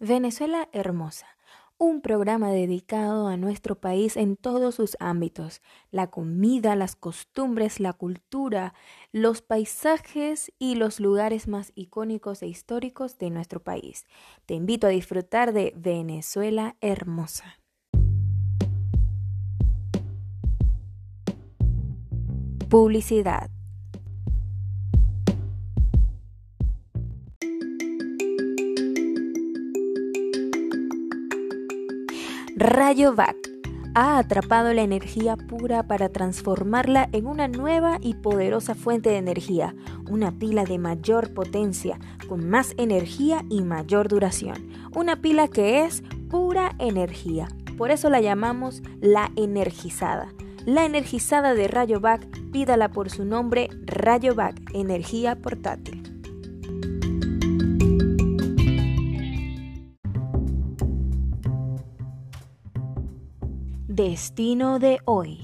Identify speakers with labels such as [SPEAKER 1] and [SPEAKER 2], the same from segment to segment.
[SPEAKER 1] Venezuela Hermosa, un programa dedicado a nuestro país en todos sus ámbitos, la comida, las costumbres, la cultura, los paisajes y los lugares más icónicos e históricos de nuestro país. Te invito a disfrutar de Venezuela Hermosa. Publicidad. Rayo Vac ha atrapado la energía pura para transformarla en una nueva y poderosa fuente de energía, una pila de mayor potencia, con más energía y mayor duración. Una pila que es pura energía. Por eso la llamamos la energizada. La energizada de Rayo Vac, pídala por su nombre Rayo Vac, energía portátil. Destino de hoy.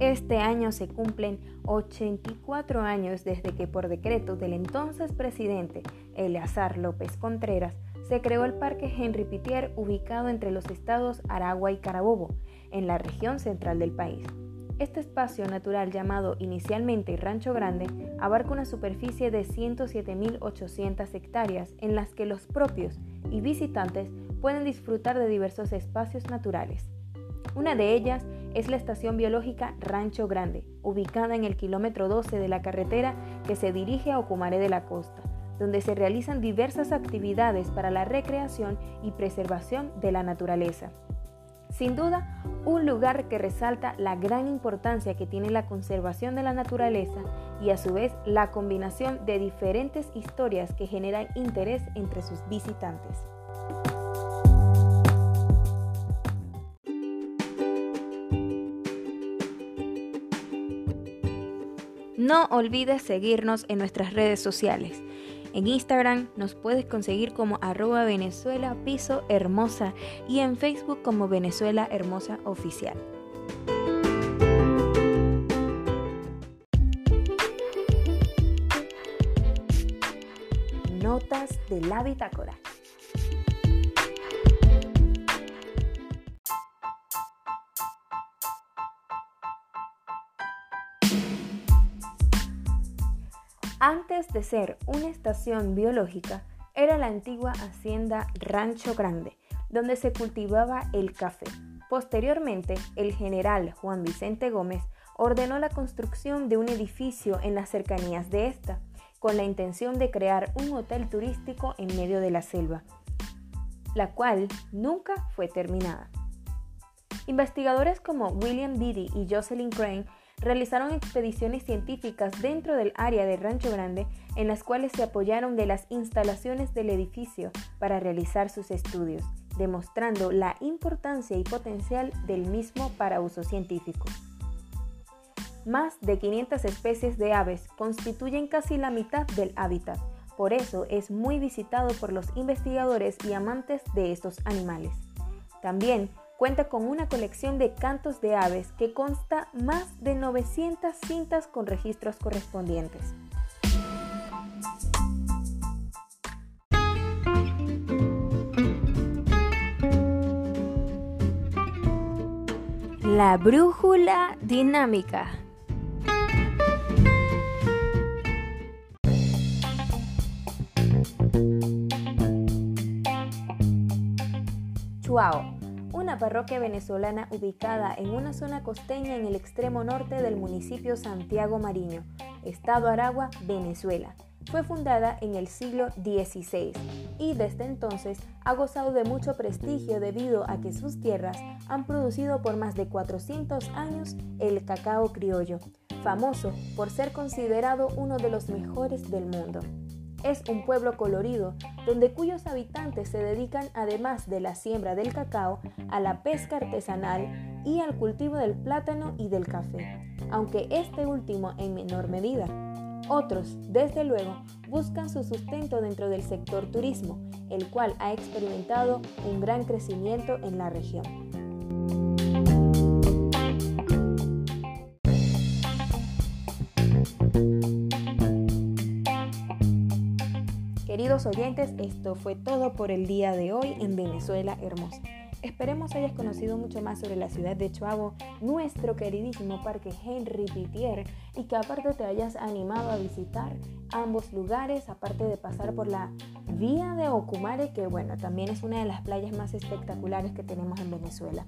[SPEAKER 1] Este año se cumplen 84 años desde que por decreto del entonces presidente Eleazar López Contreras se creó el Parque Henry Pitier ubicado entre los estados Aragua y Carabobo, en la región central del país. Este espacio natural llamado inicialmente Rancho Grande abarca una superficie de 107.800 hectáreas en las que los propios y visitantes pueden disfrutar de diversos espacios naturales. Una de ellas es la estación biológica Rancho Grande, ubicada en el kilómetro 12 de la carretera que se dirige a Ocumare de la Costa, donde se realizan diversas actividades para la recreación y preservación de la naturaleza. Sin duda, un lugar que resalta la gran importancia que tiene la conservación de la naturaleza y a su vez la combinación de diferentes historias que generan interés entre sus visitantes. No olvides seguirnos en nuestras redes sociales. En Instagram nos puedes conseguir como arroba Venezuela Piso Hermosa y en Facebook como Venezuela Hermosa Oficial. Notas de la bitácora. Antes de ser una estación biológica, era la antigua hacienda Rancho Grande, donde se cultivaba el café. Posteriormente, el general Juan Vicente Gómez ordenó la construcción de un edificio en las cercanías de esta, con la intención de crear un hotel turístico en medio de la selva, la cual nunca fue terminada. Investigadores como William Beatty y Jocelyn Crane realizaron expediciones científicas dentro del área de Rancho Grande en las cuales se apoyaron de las instalaciones del edificio para realizar sus estudios, demostrando la importancia y potencial del mismo para uso científico. Más de 500 especies de aves constituyen casi la mitad del hábitat, por eso es muy visitado por los investigadores y amantes de estos animales. También Cuenta con una colección de cantos de aves que consta más de 900 cintas con registros correspondientes. La brújula dinámica. Chuao una parroquia venezolana ubicada en una zona costeña en el extremo norte del municipio Santiago Mariño, Estado Aragua, Venezuela. Fue fundada en el siglo XVI y desde entonces ha gozado de mucho prestigio debido a que sus tierras han producido por más de 400 años el cacao criollo, famoso por ser considerado uno de los mejores del mundo. Es un pueblo colorido, donde cuyos habitantes se dedican además de la siembra del cacao, a la pesca artesanal y al cultivo del plátano y del café, aunque este último en menor medida. Otros, desde luego, buscan su sustento dentro del sector turismo, el cual ha experimentado un gran crecimiento en la región. Queridos oyentes, esto fue todo por el día de hoy en Venezuela Hermosa. Esperemos hayas conocido mucho más sobre la ciudad de Chuabo, nuestro queridísimo parque Henry Pitier, y que aparte te hayas animado a visitar ambos lugares, aparte de pasar por la vía de Ocumare, que bueno, también es una de las playas más espectaculares que tenemos en Venezuela.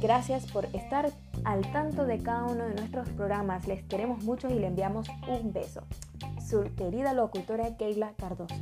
[SPEAKER 1] Gracias por estar al tanto de cada uno de nuestros programas. Les queremos mucho y le enviamos un beso. Su querida locutora Keila Cardoso.